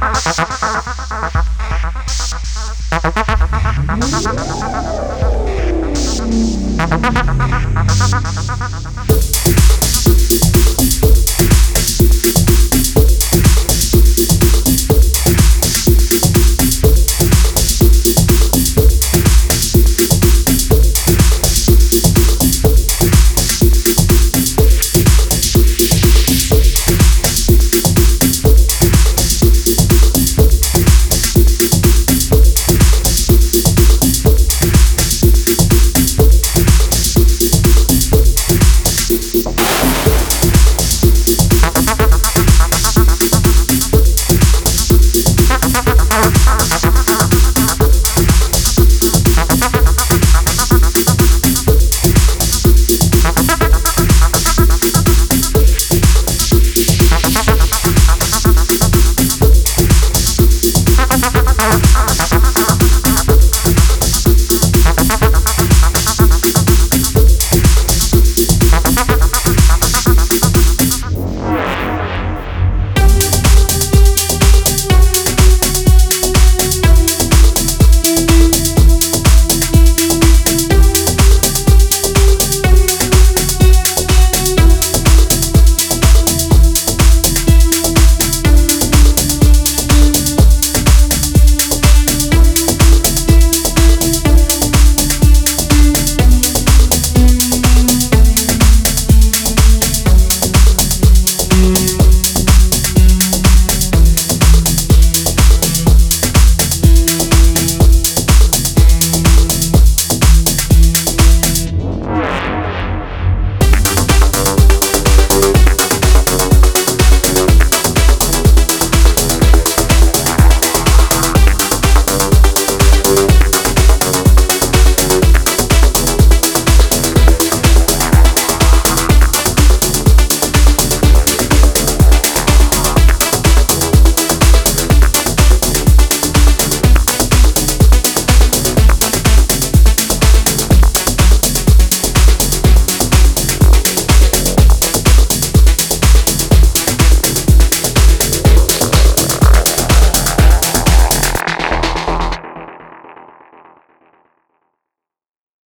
¡Gracias!